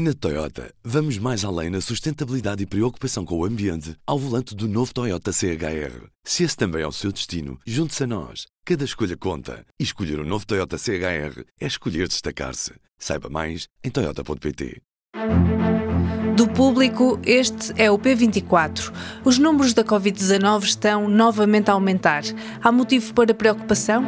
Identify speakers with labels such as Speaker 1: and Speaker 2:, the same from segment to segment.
Speaker 1: Na Toyota, vamos mais além na sustentabilidade e preocupação com o ambiente ao volante do novo Toyota CHR. Se esse também é o seu destino, junte-se a nós. Cada escolha conta. E escolher o um novo Toyota CHR é escolher destacar-se. Saiba mais em Toyota.pt.
Speaker 2: Do público, este é o P24. Os números da Covid-19 estão novamente a aumentar. Há motivo para preocupação?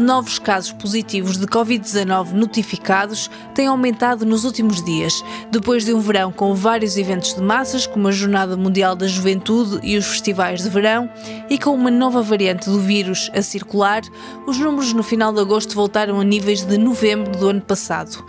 Speaker 2: Novos casos positivos de Covid-19 notificados tem aumentado nos últimos dias, depois de um verão com vários eventos de massas, como a Jornada Mundial da Juventude e os festivais de verão, e com uma nova variante do vírus a circular, os números no final de agosto voltaram a níveis de novembro do ano passado.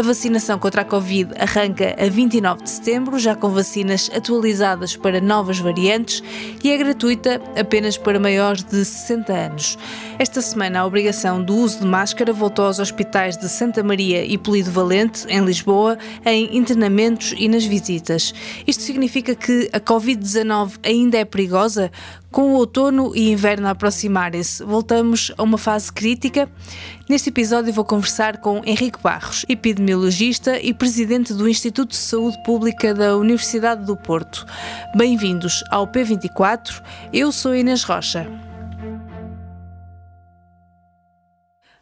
Speaker 2: A vacinação contra a Covid arranca a 29 de setembro, já com vacinas atualizadas para novas variantes e é gratuita apenas para maiores de 60 anos. Esta semana, a obrigação do uso de máscara voltou aos hospitais de Santa Maria e Polido Valente, em Lisboa, em internamentos e nas visitas. Isto significa que a Covid-19 ainda é perigosa? Com o outono e inverno a aproximarem-se, voltamos a uma fase crítica? Neste episódio vou conversar com Henrique Barros, epidemiologista e presidente do Instituto de Saúde Pública da Universidade do Porto. Bem-vindos ao P24, eu sou Inês Rocha.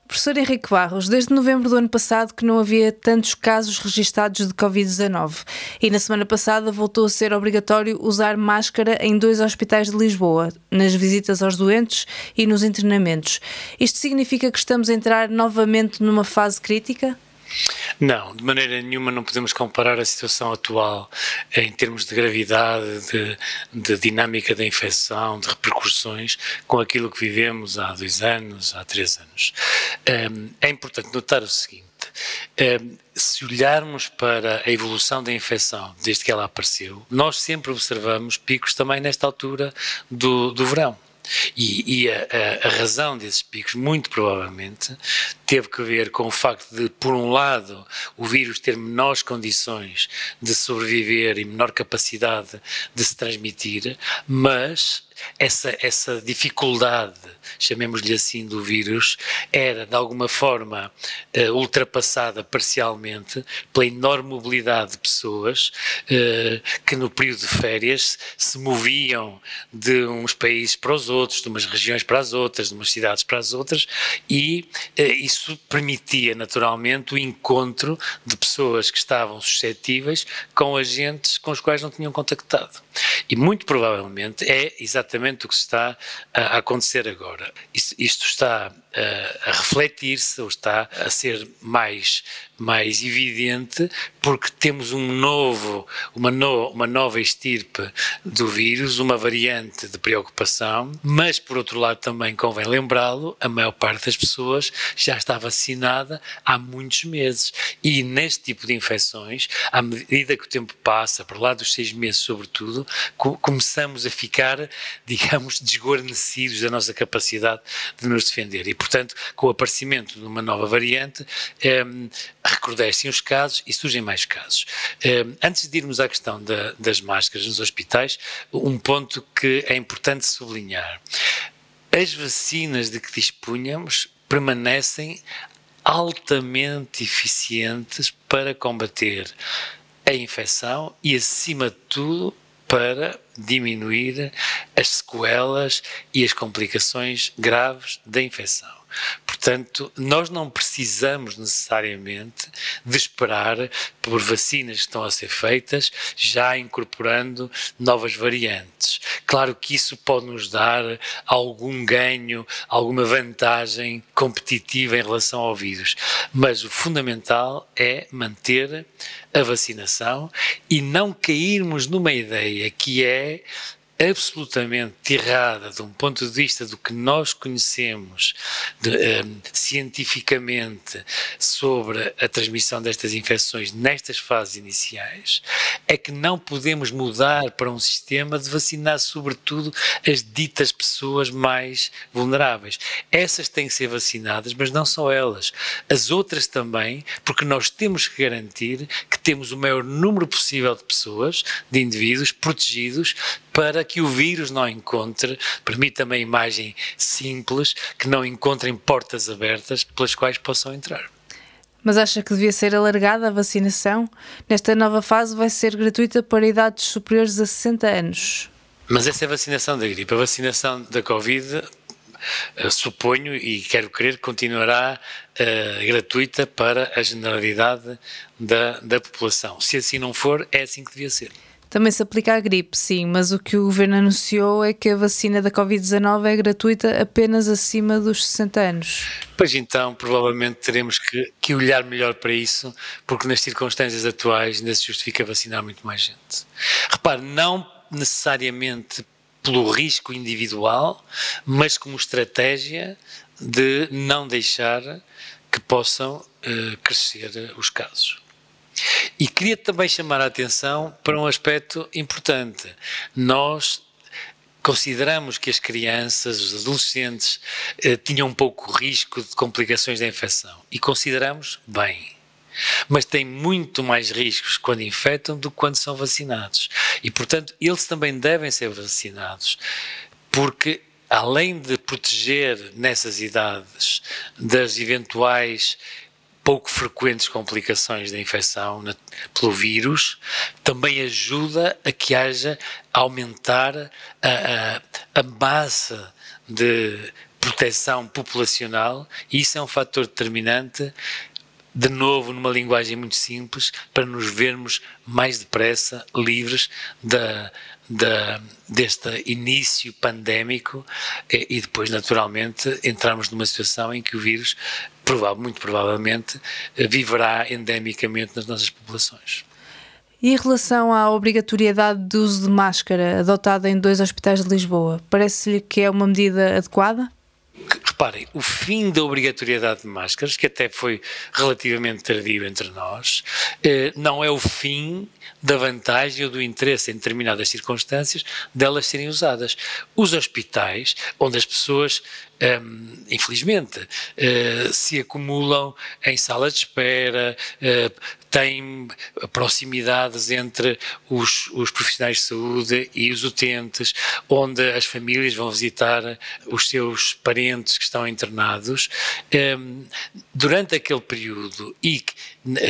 Speaker 2: Professor Henrique Barros, desde novembro do ano passado que não havia tantos casos registados de Covid-19 e na semana passada voltou a ser obrigatório usar máscara em dois hospitais de Lisboa, nas visitas aos doentes e nos internamentos. Isto significa que estamos a entrar novamente numa fase crítica?
Speaker 3: Não, de maneira nenhuma não podemos comparar a situação atual em termos de gravidade, de, de, dinâmica da infecção, de repercussões, com aquilo que vivemos há dois anos, há três anos. É importante notar o seguinte. Se olharmos para a evolução da infecção desde que ela apareceu, nós sempre observamos picos também nesta altura do, do verão. E, e a, a, a, razão desses picos, muito provavelmente, teve que ver com o facto de, por um lado, o vírus ter menores condições de sobreviver e menor capacidade de se transmitir, mas essa, essa dificuldade, chamemos-lhe assim, do vírus, era de alguma forma uh, ultrapassada parcialmente pela enorme mobilidade de pessoas uh, que no período de férias se moviam de uns países para os outros, de umas regiões para as outras, de umas cidades para as outras, e uh, isso permitia naturalmente o encontro de pessoas que estavam suscetíveis com agentes com os quais não tinham contactado. E muito provavelmente é exatamente o que está a acontecer agora. Isto está a, refletir-se ou está a ser mais, mais evidente porque temos um novo, uma, no, uma nova estirpe do vírus, uma variante de preocupação, mas por outro lado também convém lembrá-lo, a maior parte das pessoas já está vacinada há muitos meses. E neste tipo de infecções, à medida que o tempo passa, por lá dos seis meses sobretudo, co começamos a ficar, digamos, desguarnecidos da nossa capacidade de nos defender. E portanto, com o aparecimento de uma nova variante, eh, recrudescem os casos e surgem mais casos. Eh, antes de irmos à questão da, das máscaras nos hospitais, um ponto que é importante sublinhar. As vacinas de que dispunhamos permanecem altamente eficientes para combater a infecção e, acima de tudo, para diminuir as sequelas e as complicações graves da infecção. Portanto, nós não precisamos necessariamente de esperar por vacinas que estão a ser feitas, já incorporando novas variantes. Claro que isso pode nos dar algum ganho, alguma vantagem competitiva em relação ao vírus, mas o fundamental é manter a vacinação e não cairmos numa ideia que é absolutamente errada de um ponto de vista do que nós conhecemos de, um, cientificamente sobre a transmissão destas infecções nestas fases iniciais, é que não podemos mudar para um sistema de vacinar, sobretudo, as ditas pessoas mais vulneráveis. Essas têm que ser vacinadas, mas não só elas. As outras também, porque nós temos que garantir que temos o maior número possível de pessoas, de indivíduos protegidos para que o vírus não encontre, permita-me a imagem simples, que não encontrem portas abertas pelas quais possam entrar.
Speaker 2: Mas acha que devia ser alargada a vacinação? Nesta nova fase vai ser gratuita para idades superiores a 60 anos.
Speaker 3: Mas essa é a vacinação da gripe. A vacinação da Covid Uh, suponho e quero crer continuará uh, gratuita para a generalidade da, da população. Se assim não for, é assim que devia ser.
Speaker 2: Também se aplica à gripe, sim, mas o que o governo anunciou é que a vacina da Covid-19 é gratuita apenas acima dos 60 anos.
Speaker 3: Pois então, provavelmente teremos que, que, olhar melhor para isso, porque nas circunstâncias atuais ainda se justifica vacinar muito mais gente. Repare, não necessariamente pelo risco individual, mas como estratégia de não deixar que possam uh, crescer os casos. E queria também chamar a atenção para um aspecto importante. Nós consideramos que as crianças, os adolescentes, eh, tinham um pouco risco de complicações da infecção. E consideramos bem. Mas têm muito mais riscos quando infectam do que quando são vacinados. E, portanto, eles também devem ser vacinados, porque além de proteger nessas idades das eventuais pouco frequentes complicações da infecção na, pelo vírus, também ajuda a que haja aumentar a, a, a massa de proteção populacional e isso é um fator determinante de novo numa linguagem muito simples para nos vermos mais depressa livres da, da, deste início pandémico e, e, depois, naturalmente, entrarmos numa situação em que o vírus, provável, muito provavelmente, viverá endemicamente nas nossas populações.
Speaker 2: E em relação à obrigatoriedade de uso de máscara adotada em dois hospitais de Lisboa, parece-lhe que é uma medida adequada?
Speaker 3: Reparem, o fim da obrigatoriedade de máscaras, que até foi relativamente tardio entre nós, eh, não é o fim da vantagem ou do interesse em determinadas circunstâncias delas serem usadas. Os hospitais, onde as pessoas um, infelizmente, uh, se acumulam em sala de espera, uh, têm proximidades entre os, os, profissionais de saúde e os utentes, onde as famílias vão visitar os seus parentes que estão internados. Um, durante aquele período e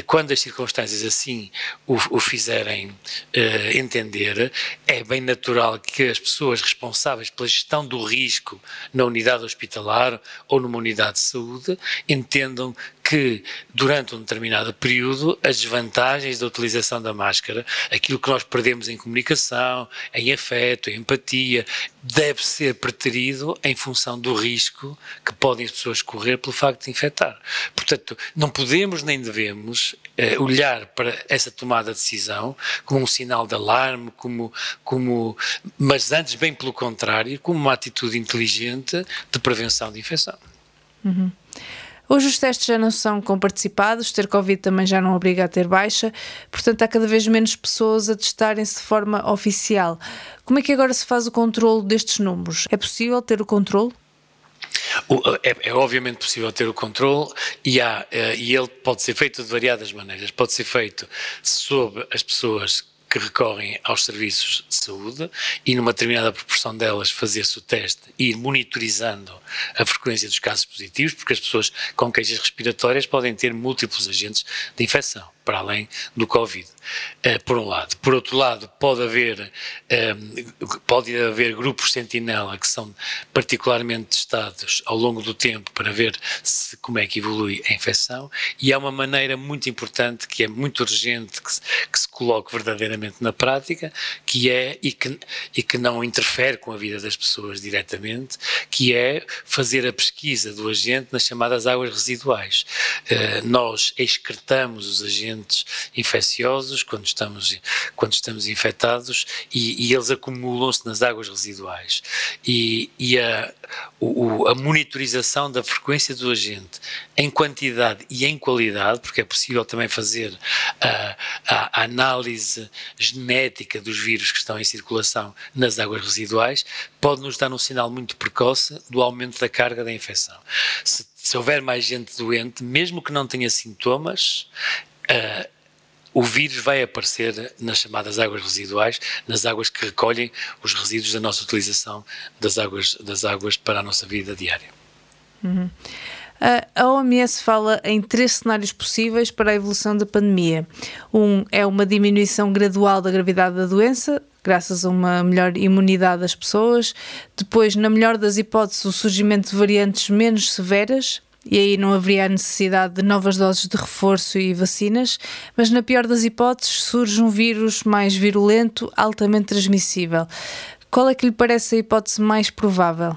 Speaker 3: quando as circunstâncias assim o, o fizerem uh, entender, é bem natural que as pessoas responsáveis pela gestão do risco na unidade hospitalar hospitalar ou numa unidade de saúde entendam que durante um determinado período as desvantagens da utilização da máscara, aquilo que nós perdemos em comunicação, em afeto, em empatia, deve ser preterido em função do risco que podem as pessoas correr pelo facto de infectar. Portanto, não podemos nem devemos eh, olhar para essa tomada de decisão como um sinal de alarme, como, como, mas antes bem pelo contrário, como uma atitude inteligente de prevenção de infecção.
Speaker 2: Uhum. Hoje os testes já não são comparticipados, ter Covid também já não obriga a ter baixa, portanto há cada vez menos pessoas a testarem-se de forma oficial. Como é que agora se faz o controle destes números? É possível ter o controle?
Speaker 3: É, é, obviamente possível ter o controle e, há, eh, e ele pode ser feito de variadas maneiras. Pode ser feito sob as pessoas que recorrem aos serviços de saúde e numa determinada proporção delas fazer-se o teste e ir monitorizando a frequência dos casos positivos, porque as pessoas com queixas respiratórias podem ter múltiplos agentes de infecção para além do Covid, uh, por um lado. Por outro lado, pode haver, uh, pode haver grupos sentinela que são particularmente testados ao longo do tempo para ver se, como é que evolui a infecção e há uma maneira muito importante que é muito urgente que se, que se coloque verdadeiramente na prática, que é, e que, e que não interfere com a vida das pessoas diretamente, que é fazer a pesquisa do agente nas chamadas águas residuais. Uh, nós excretamos os agentes infecciosos quando estamos, quando estamos infectados e, e eles acumulam-se nas águas residuais. E, e a, o, a monitorização da frequência do agente em quantidade e em qualidade, porque é possível também fazer a, a, a análise genética dos vírus que estão em circulação nas águas residuais, pode nos dar um sinal muito precoce do aumento da carga da infecção. Se, se houver mais gente doente, mesmo que não tenha sintomas, uh, o vírus vai aparecer nas chamadas águas residuais, nas águas que recolhem os resíduos da nossa utilização das águas, das águas para a nossa vida diária.
Speaker 2: Uhum. A OMS fala em três cenários possíveis para a evolução da pandemia. Um é uma diminuição gradual da gravidade da doença, graças a uma melhor imunidade das pessoas. Depois, na melhor das hipóteses, o surgimento de variantes menos severas, e aí não haveria a necessidade de novas doses de reforço e vacinas, mas na pior das hipóteses surge um vírus mais virulento, altamente transmissível. Qual é que lhe parece a hipótese mais provável?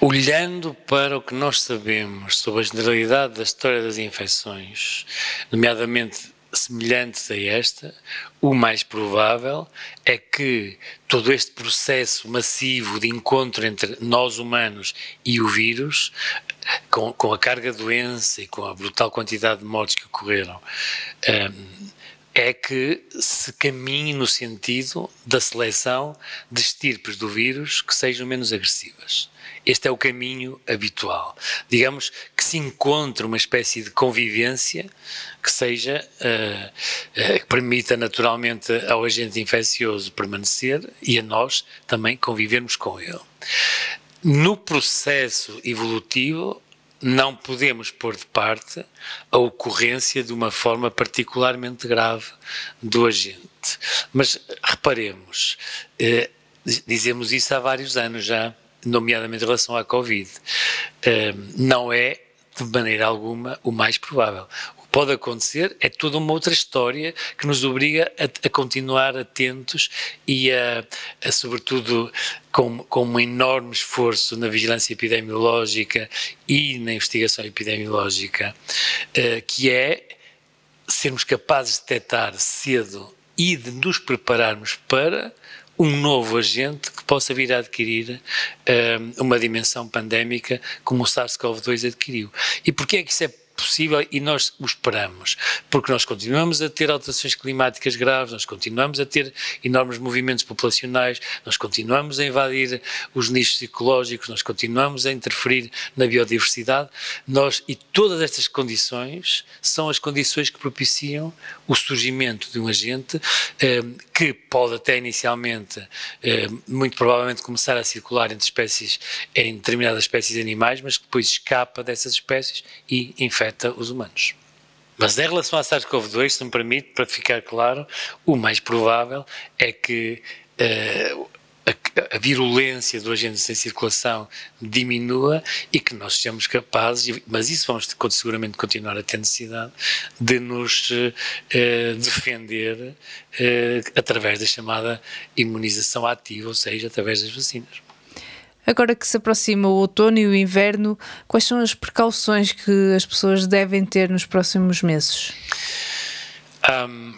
Speaker 3: Olhando para o que nós sabemos sobre a generalidade da história das infecções, nomeadamente semelhantes a esta, o mais provável é que todo este processo massivo de encontro entre nós humanos e o vírus, com, com a carga doença e com a brutal quantidade de mortes que ocorreram, um, é que se caminhe no sentido da seleção de estirpes do vírus que sejam menos agressivas. Este é o caminho habitual. Digamos que se encontre uma espécie de convivência que seja, uh, uh, que permita naturalmente ao agente infeccioso permanecer e a nós também convivermos com ele. No processo evolutivo, não podemos pôr de parte a ocorrência de uma forma particularmente grave do agente. Mas reparemos, eh, dizemos isso há vários anos já, nomeadamente em relação à Covid. Eh, não é, de maneira alguma, o mais provável pode acontecer, é toda uma outra história que nos obriga a, a continuar atentos e a, a sobretudo, com, com um enorme esforço na vigilância epidemiológica e na investigação epidemiológica, uh, que é sermos capazes de detectar cedo e de nos prepararmos para um novo agente que possa vir a adquirir uh, uma dimensão pandémica como o SARS-CoV-2 adquiriu. E porquê é que isso é possível e nós o esperamos, porque nós continuamos a ter alterações climáticas graves, nós continuamos a ter enormes movimentos populacionais, nós continuamos a invadir os nichos ecológicos, nós continuamos a interferir na biodiversidade, nós e todas estas condições são as condições que propiciam o surgimento de um agente eh, que pode até inicialmente, eh, muito provavelmente, começar a circular entre espécies, em determinadas espécies animais, mas que depois escapa dessas espécies e infecta afeta os humanos. Mas em relação à SARS-CoV-2, se me permite, para ficar claro, o mais provável é que uh, a, a, virulência do agente em circulação diminua e que nós sejamos capazes, mas isso vamos seguramente continuar a ter necessidade, de nos uh, defender uh, através da chamada imunização ativa, ou seja, através das vacinas.
Speaker 2: Agora que se aproxima o outono e o inverno, quais são as precauções que as pessoas devem ter nos próximos meses?
Speaker 3: Um,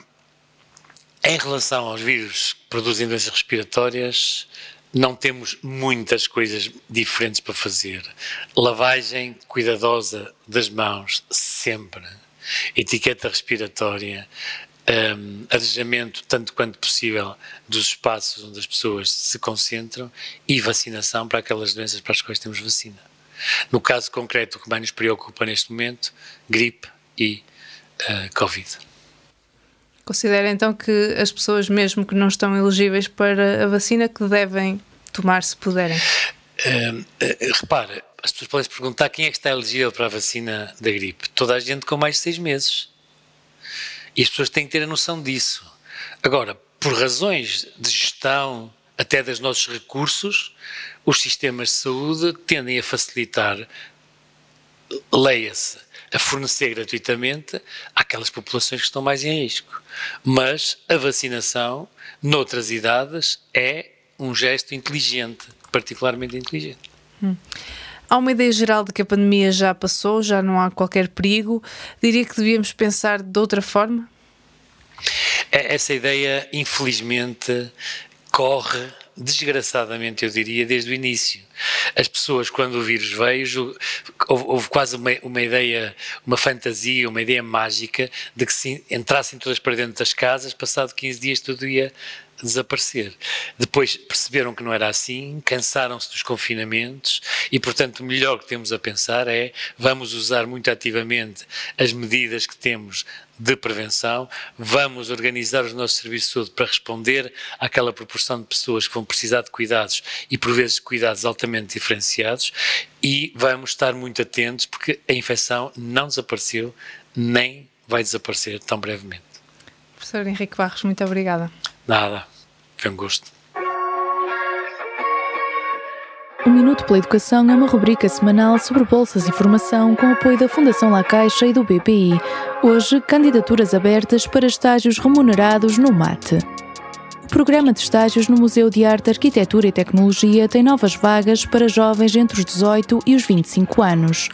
Speaker 3: em relação aos vírus que produzem doenças respiratórias, não temos muitas coisas diferentes para fazer. Lavagem cuidadosa das mãos, sempre. Etiqueta respiratória, um, arejamento, tanto quanto possível, dos espaços onde as pessoas se concentram e vacinação para aquelas doenças para as quais temos vacina. No caso concreto, o que mais nos preocupa neste momento, gripe e uh, Covid.
Speaker 2: Considera então que as pessoas, mesmo que não estão elegíveis para a vacina, que devem tomar se puderem?
Speaker 3: Uh, uh, repara, as pessoas podem se perguntar quem é que está elegível para a vacina da gripe. Toda a gente com mais de seis meses. E as pessoas têm que ter a noção disso. Agora, por razões de gestão, até dos nossos recursos, os sistemas de saúde tendem a facilitar, leia-se, a fornecer gratuitamente àquelas populações que estão mais em risco. Mas a vacinação, noutras idades, é um gesto inteligente, particularmente inteligente.
Speaker 2: Hum. Há uma ideia geral de que a pandemia já passou, já não há qualquer perigo. Diria que devíamos pensar de outra forma?
Speaker 3: É, essa ideia, infelizmente, corre desgraçadamente, eu diria, desde o início. As pessoas, quando o vírus veio, houve, houve quase uma, uma, ideia, uma fantasia, uma ideia mágica de que se entrassem todas para dentro das casas, passado 15 dias tudo ia desaparecer. Depois perceberam que não era assim, cansaram-se dos confinamentos e, portanto, o melhor que temos a pensar é vamos usar muito ativamente as medidas que temos de prevenção, vamos organizar os nossos serviços de saúde para responder àquela proporção de pessoas que vão precisar de cuidados e, por vezes, cuidados altamente diferenciados e vamos estar muito atentos porque a infecção não desapareceu nem vai desaparecer tão brevemente.
Speaker 2: Professor Henrique Barros, muito obrigada.
Speaker 3: Nada, foi um gosto.
Speaker 4: O Minuto pela Educação é uma rubrica semanal sobre bolsas e formação com apoio da Fundação La Caixa e do BPI. Hoje, candidaturas abertas para estágios remunerados no MATE. O programa de estágios no Museu de Arte, Arquitetura e Tecnologia tem novas vagas para jovens entre os 18 e os 25 anos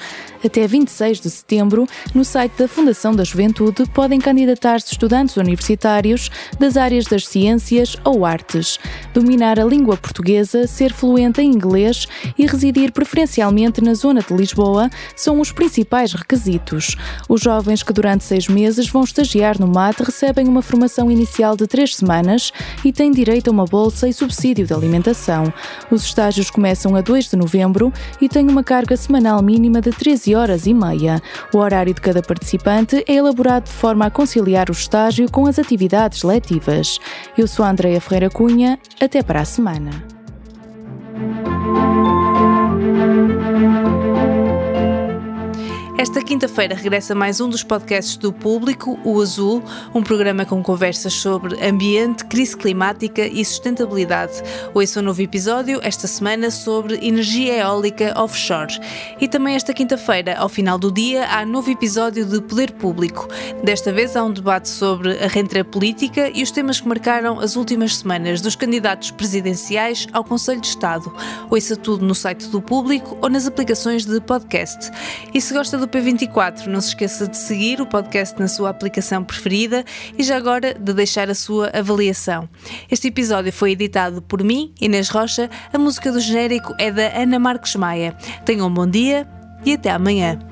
Speaker 4: até 26 de setembro, no site da Fundação da Juventude, podem candidatar-se estudantes universitários das áreas das ciências ou artes, dominar a língua portuguesa, ser fluente em inglês e residir preferencialmente na zona de Lisboa são os principais requisitos. Os jovens que durante seis meses vão estagiar no MAT recebem uma formação inicial de três semanas e têm direito a uma bolsa e subsídio de alimentação. Os estágios começam a 2 de novembro e têm uma carga semanal mínima de 13 horas e meia. O horário de cada participante é elaborado de forma a conciliar o estágio com as atividades letivas. Eu sou a Andreia Ferreira Cunha. Até para a semana.
Speaker 2: Esta quinta-feira regressa mais um dos podcasts do Público, o Azul, um programa com conversas sobre ambiente, crise climática e sustentabilidade. Ouça um novo episódio esta semana sobre energia eólica offshore. E também esta quinta-feira, ao final do dia, há novo episódio de Poder Público. Desta vez há um debate sobre a renta política e os temas que marcaram as últimas semanas dos candidatos presidenciais ao Conselho de Estado. Ouça tudo no site do Público ou nas aplicações de podcast. E se gosta do P24. Não se esqueça de seguir o podcast na sua aplicação preferida e já agora de deixar a sua avaliação. Este episódio foi editado por mim, Inês Rocha. A música do genérico é da Ana Marques Maia. Tenham um bom dia e até amanhã.